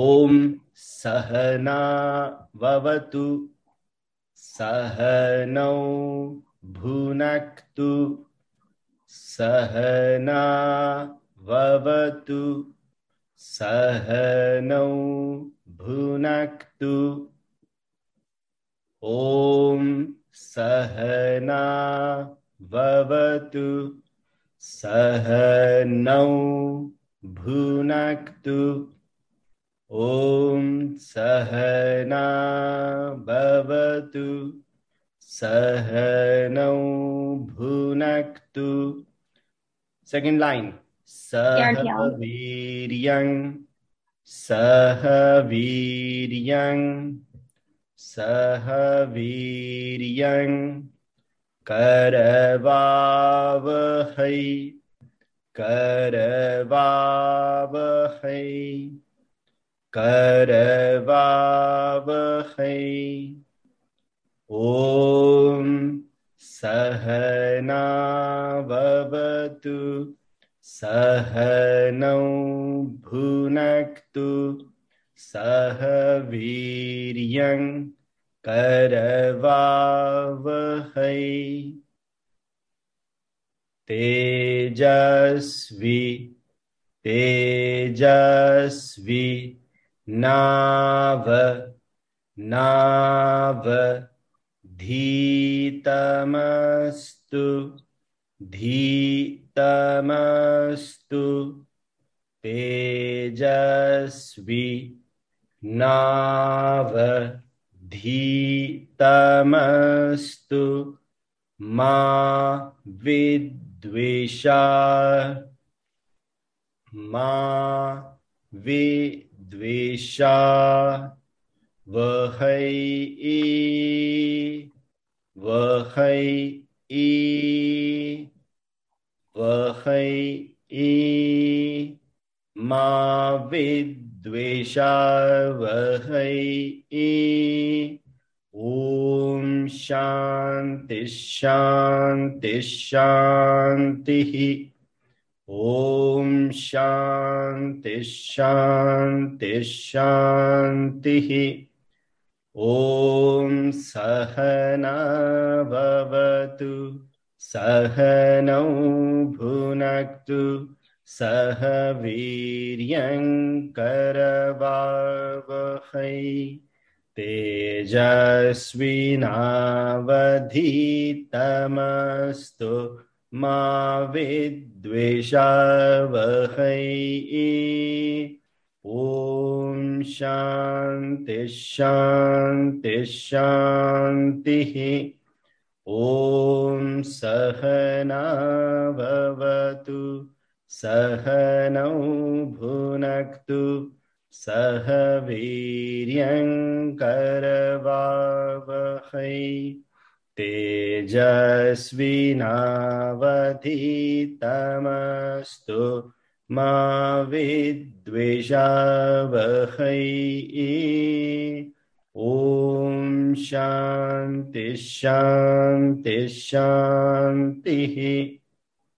ॐ सहना ववतु सहनौ भुनक्तु सहना ववतु सहनौ भुनक्तु। ॐ सहना ववतु सहनौ भुनक्तु। ॐ सहना भवतु सहनौ भुनक्तु। सेकेंड लाइन सह वीर्यं सह वीर्यं सह वीर्यं करवावहै करवावहै। करवावहै। ॐ सहना भवतु सहनौ भुनक्तु सह वीर्यं करवावहै। तेजस्वी तेजस्वी नाव नाव धीतमस्तु धीतमस्तु तेजस्वी नाव धीतमस्तु मा विद्वेषा मा विद्वेषा वहै वहै वहै मा विद्वेषा वहै ॐ शान्ति शान्ति शान्तिः ॐ शान्ति शान्ति शान्तिः। ॐ सहना भुनक्तु सह वीर्यं करवावहै। तेजस्विनावधीतमस्तु मा विद्वेषावहै। ॐ शान्ति शान्ति शान्तिः। ॐ सहना भवतु सहनौ भुनक्तु सह वीर्यं करवावहै तेजस्विनावधीतमस्तु मा विद्विषावहै। ॐ शान्ति शान्ति शान्तिः।